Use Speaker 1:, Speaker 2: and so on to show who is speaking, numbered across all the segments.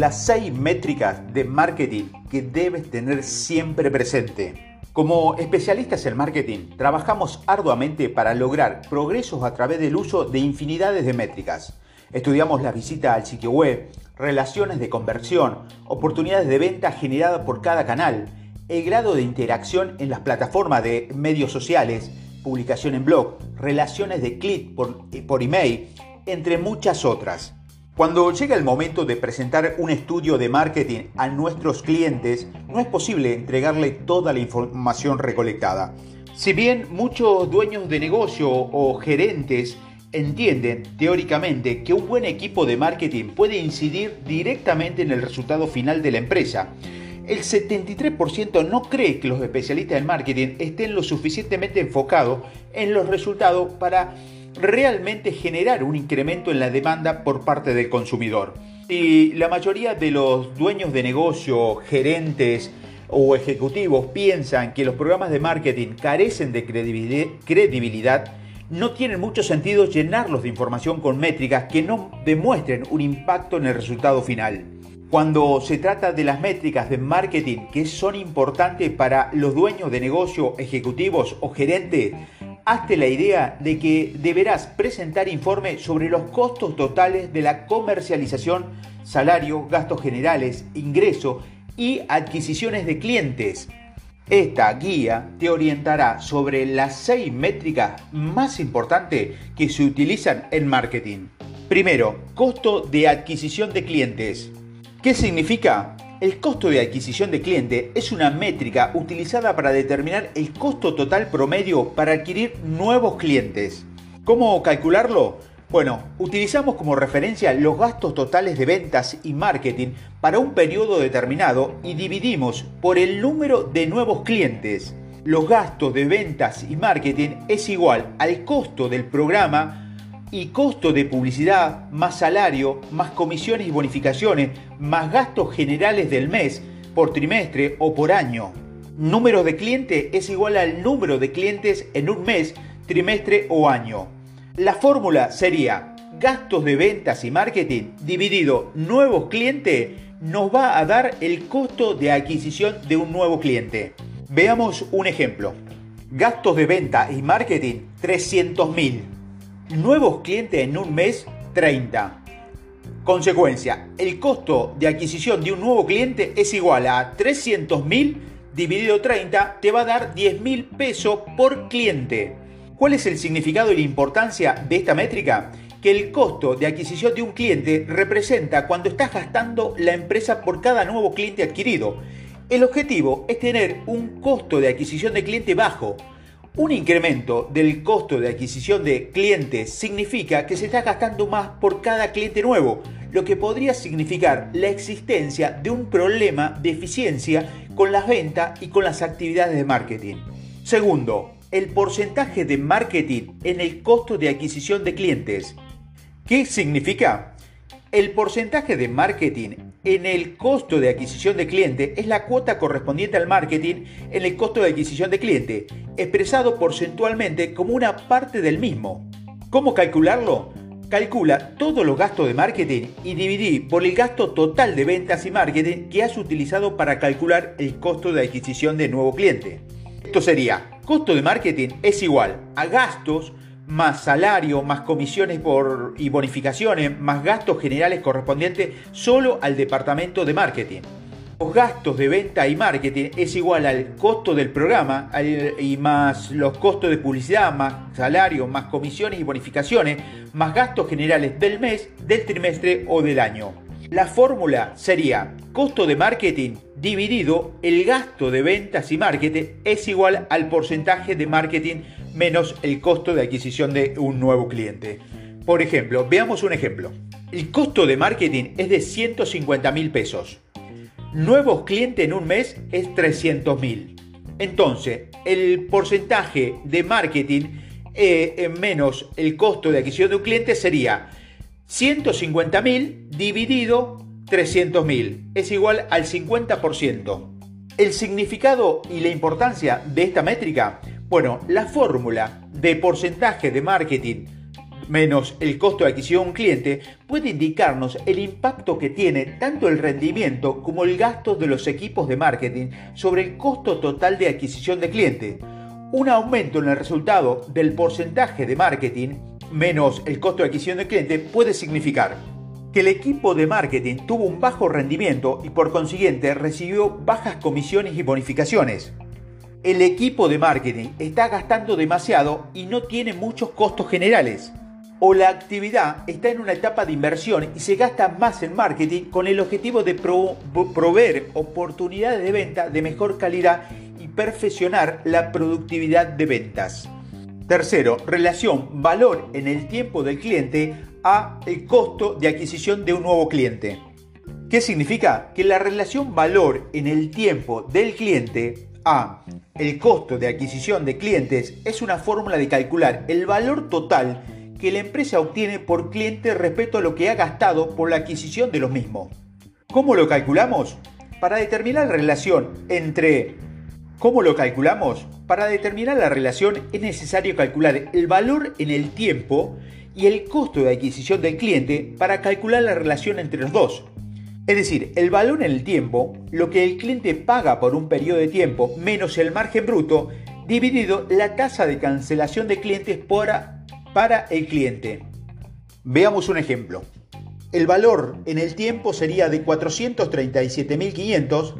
Speaker 1: las seis métricas de marketing que debes tener siempre presente. Como especialistas en marketing, trabajamos arduamente para lograr progresos a través del uso de infinidades de métricas. Estudiamos la visita al sitio web, relaciones de conversión, oportunidades de venta generadas por cada canal, el grado de interacción en las plataformas de medios sociales, publicación en blog, relaciones de clic por, por email, entre muchas otras. Cuando llega el momento de presentar un estudio de marketing a nuestros clientes, no es posible entregarle toda la información recolectada. Si bien muchos dueños de negocio o gerentes entienden teóricamente que un buen equipo de marketing puede incidir directamente en el resultado final de la empresa, el 73% no cree que los especialistas en marketing estén lo suficientemente enfocados en los resultados para realmente generar un incremento en la demanda por parte del consumidor. Y la mayoría de los dueños de negocio, gerentes o ejecutivos piensan que los programas de marketing carecen de credibilidad, no tiene mucho sentido llenarlos de información con métricas que no demuestren un impacto en el resultado final. Cuando se trata de las métricas de marketing que son importantes para los dueños de negocio, ejecutivos o gerentes, hazte la idea de que deberás presentar informe sobre los costos totales de la comercialización, salario, gastos generales, ingreso y adquisiciones de clientes. Esta guía te orientará sobre las seis métricas más importantes que se utilizan en marketing. Primero, costo de adquisición de clientes. ¿Qué significa? El costo de adquisición de cliente es una métrica utilizada para determinar el costo total promedio para adquirir nuevos clientes. ¿Cómo calcularlo? Bueno, utilizamos como referencia los gastos totales de ventas y marketing para un periodo determinado y dividimos por el número de nuevos clientes. Los gastos de ventas y marketing es igual al costo del programa y costo de publicidad, más salario, más comisiones y bonificaciones, más gastos generales del mes, por trimestre o por año. Número de clientes es igual al número de clientes en un mes, trimestre o año. La fórmula sería gastos de ventas y marketing dividido nuevos clientes nos va a dar el costo de adquisición de un nuevo cliente. Veamos un ejemplo. Gastos de venta y marketing 300 mil. Nuevos clientes en un mes, 30. Consecuencia, el costo de adquisición de un nuevo cliente es igual a 300 mil dividido 30, te va a dar 10 mil pesos por cliente. ¿Cuál es el significado y la importancia de esta métrica? Que el costo de adquisición de un cliente representa cuando estás gastando la empresa por cada nuevo cliente adquirido. El objetivo es tener un costo de adquisición de cliente bajo, un incremento del costo de adquisición de clientes significa que se está gastando más por cada cliente nuevo, lo que podría significar la existencia de un problema de eficiencia con las ventas y con las actividades de marketing. Segundo, el porcentaje de marketing en el costo de adquisición de clientes. ¿Qué significa? El porcentaje de marketing en el costo de adquisición de cliente es la cuota correspondiente al marketing en el costo de adquisición de cliente, expresado porcentualmente como una parte del mismo. ¿Cómo calcularlo? Calcula todos los gastos de marketing y dividí por el gasto total de ventas y marketing que has utilizado para calcular el costo de adquisición de nuevo cliente. Esto sería, costo de marketing es igual a gastos más salario, más comisiones por, y bonificaciones, más gastos generales correspondientes solo al departamento de marketing. Los gastos de venta y marketing es igual al costo del programa y más los costos de publicidad, más salario, más comisiones y bonificaciones, más gastos generales del mes, del trimestre o del año. La fórmula sería costo de marketing dividido el gasto de ventas y marketing es igual al porcentaje de marketing menos el costo de adquisición de un nuevo cliente. Por ejemplo, veamos un ejemplo. El costo de marketing es de 150 mil pesos. Nuevos clientes en un mes es 300 mil. Entonces, el porcentaje de marketing eh, menos el costo de adquisición de un cliente sería 150.000 dividido 300.000 es igual al 50%. El significado y la importancia de esta métrica, bueno, la fórmula de porcentaje de marketing menos el costo de adquisición de un cliente puede indicarnos el impacto que tiene tanto el rendimiento como el gasto de los equipos de marketing sobre el costo total de adquisición de cliente. Un aumento en el resultado del porcentaje de marketing menos el costo de adquisición de cliente puede significar que el equipo de marketing tuvo un bajo rendimiento y por consiguiente recibió bajas comisiones y bonificaciones el equipo de marketing está gastando demasiado y no tiene muchos costos generales. O la actividad está en una etapa de inversión y se gasta más en marketing con el objetivo de proveer oportunidades de venta de mejor calidad y perfeccionar la productividad de ventas. Tercero, relación valor en el tiempo del cliente a el costo de adquisición de un nuevo cliente. ¿Qué significa? Que la relación valor en el tiempo del cliente a el costo de adquisición de clientes es una fórmula de calcular el valor total que la empresa obtiene por cliente respecto a lo que ha gastado por la adquisición de los mismos. ¿Cómo lo calculamos? Para determinar la relación entre ¿Cómo lo calculamos? Para determinar la relación es necesario calcular el valor en el tiempo y el costo de adquisición del cliente para calcular la relación entre los dos. Es decir, el valor en el tiempo, lo que el cliente paga por un periodo de tiempo menos el margen bruto, dividido la tasa de cancelación de clientes para, para el cliente. Veamos un ejemplo. El valor en el tiempo sería de 437.500,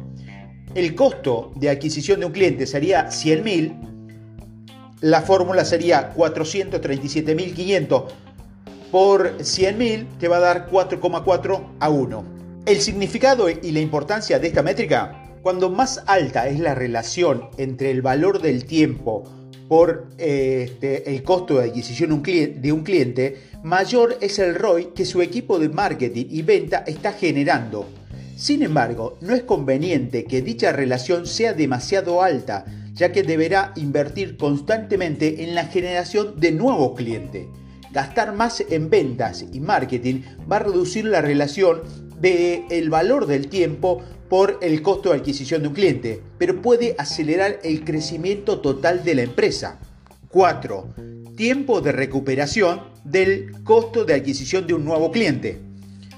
Speaker 1: el costo de adquisición de un cliente sería 100.000, la fórmula sería 437.500 por 100.000 que va a dar 4,4 a 1. El significado y la importancia de esta métrica, cuando más alta es la relación entre el valor del tiempo por este, el costo de adquisición de un cliente, mayor es el ROI que su equipo de marketing y venta está generando. Sin embargo, no es conveniente que dicha relación sea demasiado alta, ya que deberá invertir constantemente en la generación de nuevos clientes. Gastar más en ventas y marketing va a reducir la relación del valor del tiempo por el costo de adquisición de un cliente, pero puede acelerar el crecimiento total de la empresa. 4. Tiempo de recuperación del costo de adquisición de un nuevo cliente.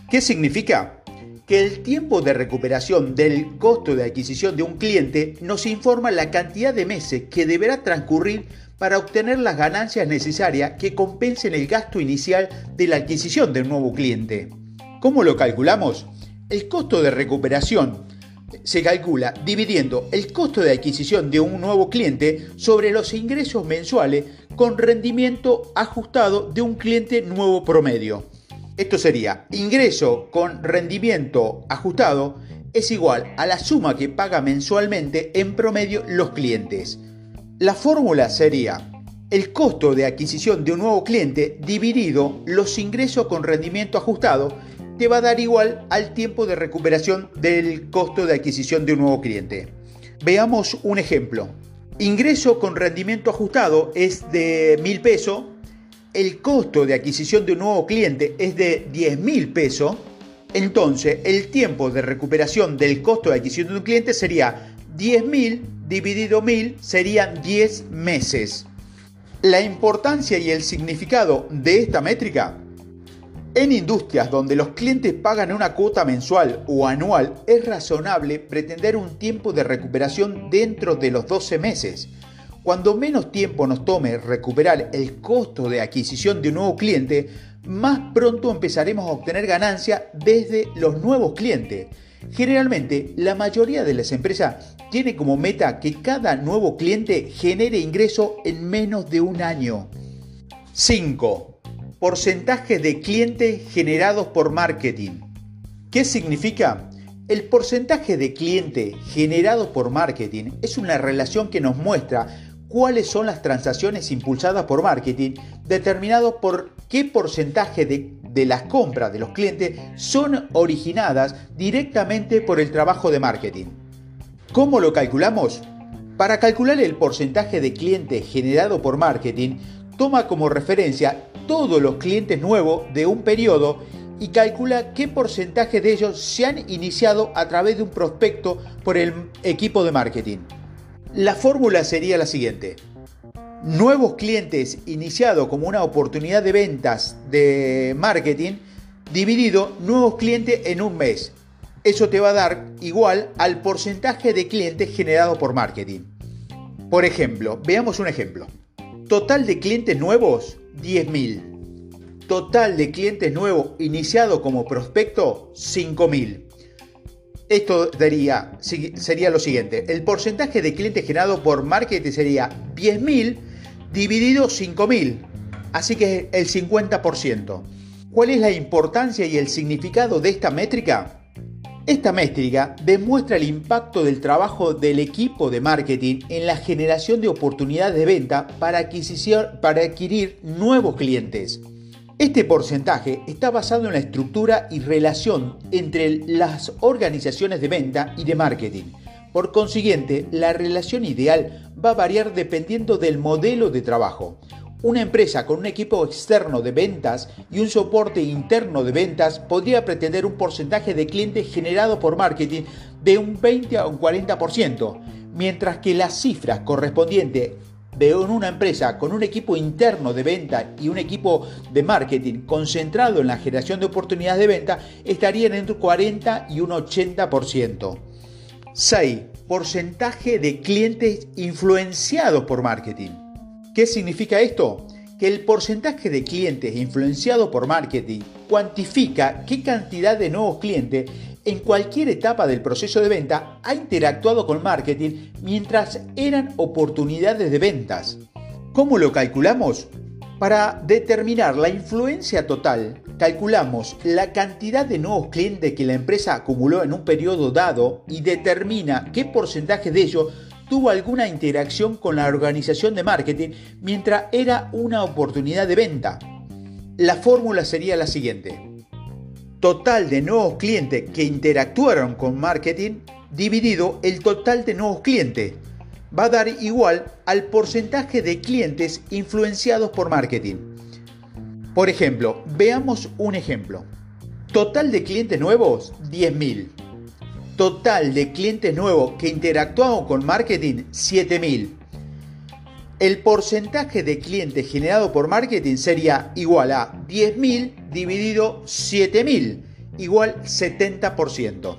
Speaker 1: ¿Qué significa? Que el tiempo de recuperación del costo de adquisición de un cliente nos informa la cantidad de meses que deberá transcurrir para obtener las ganancias necesarias que compensen el gasto inicial de la adquisición de un nuevo cliente. ¿Cómo lo calculamos? El costo de recuperación se calcula dividiendo el costo de adquisición de un nuevo cliente sobre los ingresos mensuales con rendimiento ajustado de un cliente nuevo promedio. Esto sería ingreso con rendimiento ajustado es igual a la suma que paga mensualmente en promedio los clientes. La fórmula sería el costo de adquisición de un nuevo cliente dividido los ingresos con rendimiento ajustado te va a dar igual al tiempo de recuperación del costo de adquisición de un nuevo cliente. Veamos un ejemplo. Ingreso con rendimiento ajustado es de mil pesos. El costo de adquisición de un nuevo cliente es de 10 mil pesos. Entonces, el tiempo de recuperación del costo de adquisición de un cliente sería 10.000 dividido 1000 serían 10 meses. La importancia y el significado de esta métrica en industrias donde los clientes pagan una cuota mensual o anual, es razonable pretender un tiempo de recuperación dentro de los 12 meses. Cuando menos tiempo nos tome recuperar el costo de adquisición de un nuevo cliente, más pronto empezaremos a obtener ganancia desde los nuevos clientes. Generalmente, la mayoría de las empresas tiene como meta que cada nuevo cliente genere ingreso en menos de un año. 5 porcentaje de clientes generados por marketing. ¿Qué significa? El porcentaje de clientes generados por marketing es una relación que nos muestra cuáles son las transacciones impulsadas por marketing, determinado por qué porcentaje de, de, las compras de los clientes son originadas directamente por el trabajo de marketing. ¿Cómo lo calculamos? Para calcular el porcentaje de clientes generado por marketing, toma como referencia todos los clientes nuevos de un periodo y calcula qué porcentaje de ellos se han iniciado a través de un prospecto por el equipo de marketing. La fórmula sería la siguiente. nuevos clientes iniciado como una oportunidad de ventas de marketing, dividido nuevos clientes en un mes. Eso te va a dar igual al porcentaje de clientes generado por marketing. Por ejemplo, veamos un ejemplo. Total de clientes nuevos, 10.000. Total de clientes nuevos iniciado como prospecto, 5.000. Esto daría, sería lo siguiente. El porcentaje de clientes generado por marketing sería 10.000 dividido 5.000. Así que el 50%. ¿Cuál es la importancia y el significado de esta métrica? Esta métrica demuestra el impacto del trabajo del equipo de marketing en la generación de oportunidades de venta para, para adquirir nuevos clientes. Este porcentaje está basado en la estructura y relación entre las organizaciones de venta y de marketing. Por consiguiente, la relación ideal va a variar dependiendo del modelo de trabajo. Una empresa con un equipo externo de ventas y un soporte interno de ventas podría pretender un porcentaje de clientes generado por marketing de un 20 a un 40%, mientras que las cifras correspondientes de una empresa con un equipo interno de venta y un equipo de marketing concentrado en la generación de oportunidades de venta estarían entre un 40 y un 80%. 6. Porcentaje de clientes influenciados por marketing. ¿Qué significa esto? Que el porcentaje de clientes influenciados por marketing cuantifica qué cantidad de nuevos clientes en cualquier etapa del proceso de venta ha interactuado con marketing mientras eran oportunidades de ventas. ¿Cómo lo calculamos? Para determinar la influencia total, calculamos la cantidad de nuevos clientes que la empresa acumuló en un periodo dado y determina qué porcentaje de ellos tuvo alguna interacción con la organización de marketing mientras era una oportunidad de venta. La fórmula sería la siguiente total de nuevos clientes que interactuaron con marketing dividido el total de nuevos clientes. Va a dar igual al porcentaje de clientes influenciados por marketing. Por ejemplo, veamos un ejemplo. Total de clientes nuevos, 10.000. Total de clientes nuevos que interactuaron con marketing, 7.000 el porcentaje de clientes generado por marketing sería igual a 10.000 dividido 7.000, igual 70%.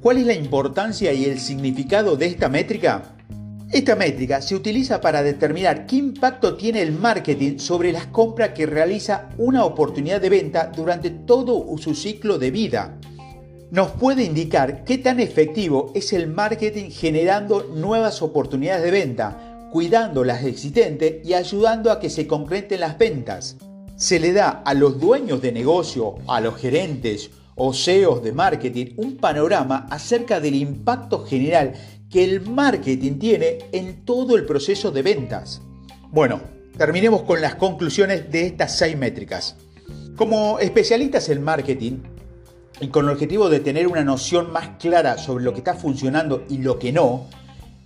Speaker 1: ¿Cuál es la importancia y el significado de esta métrica? Esta métrica se utiliza para determinar qué impacto tiene el marketing sobre las compras que realiza una oportunidad de venta durante todo su ciclo de vida. Nos puede indicar qué tan efectivo es el marketing generando nuevas oportunidades de venta, cuidando las existentes y ayudando a que se concreten las ventas. Se le da a los dueños de negocio, a los gerentes o CEOs de marketing un panorama acerca del impacto general que el marketing tiene en todo el proceso de ventas. Bueno, terminemos con las conclusiones de estas seis métricas. Como especialistas en marketing, y con el objetivo de tener una noción más clara sobre lo que está funcionando y lo que no,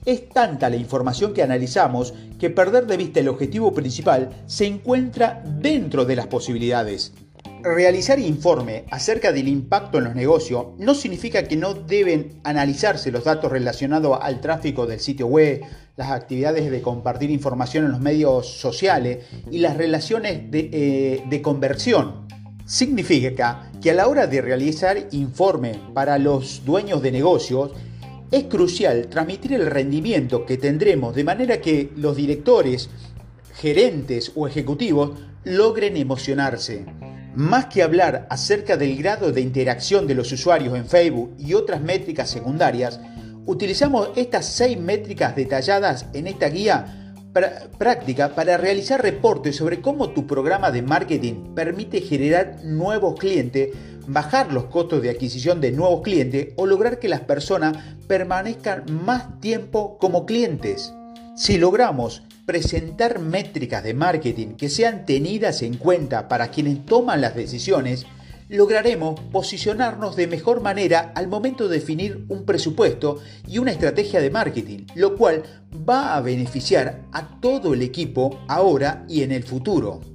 Speaker 1: es tanta la información que analizamos que perder de vista el objetivo principal se encuentra dentro de las posibilidades. Realizar informe acerca del impacto en los negocios no significa que no deben analizarse los datos relacionados al tráfico del sitio web, las actividades de compartir información en los medios sociales y las relaciones de, eh, conversión. Significa que a la hora de realizar informe para los dueños de negocios, es crucial transmitir el rendimiento que tendremos de manera que los directores, gerentes o ejecutivos logren emocionarse. Más que hablar acerca del grado de interacción de los usuarios en Facebook y otras métricas secundarias, utilizamos estas seis métricas detalladas en esta guía práctica para realizar reportes sobre cómo tu programa de marketing permite generar nuevos clientes bajar los costos de adquisición de nuevos clientes o lograr que las personas permanezcan más tiempo como clientes. Si logramos presentar métricas de marketing que sean tenidas en cuenta para quienes toman las decisiones, lograremos posicionarnos de mejor manera al momento de definir un presupuesto y una estrategia de marketing, lo cual va a beneficiar a todo el equipo ahora y en el futuro.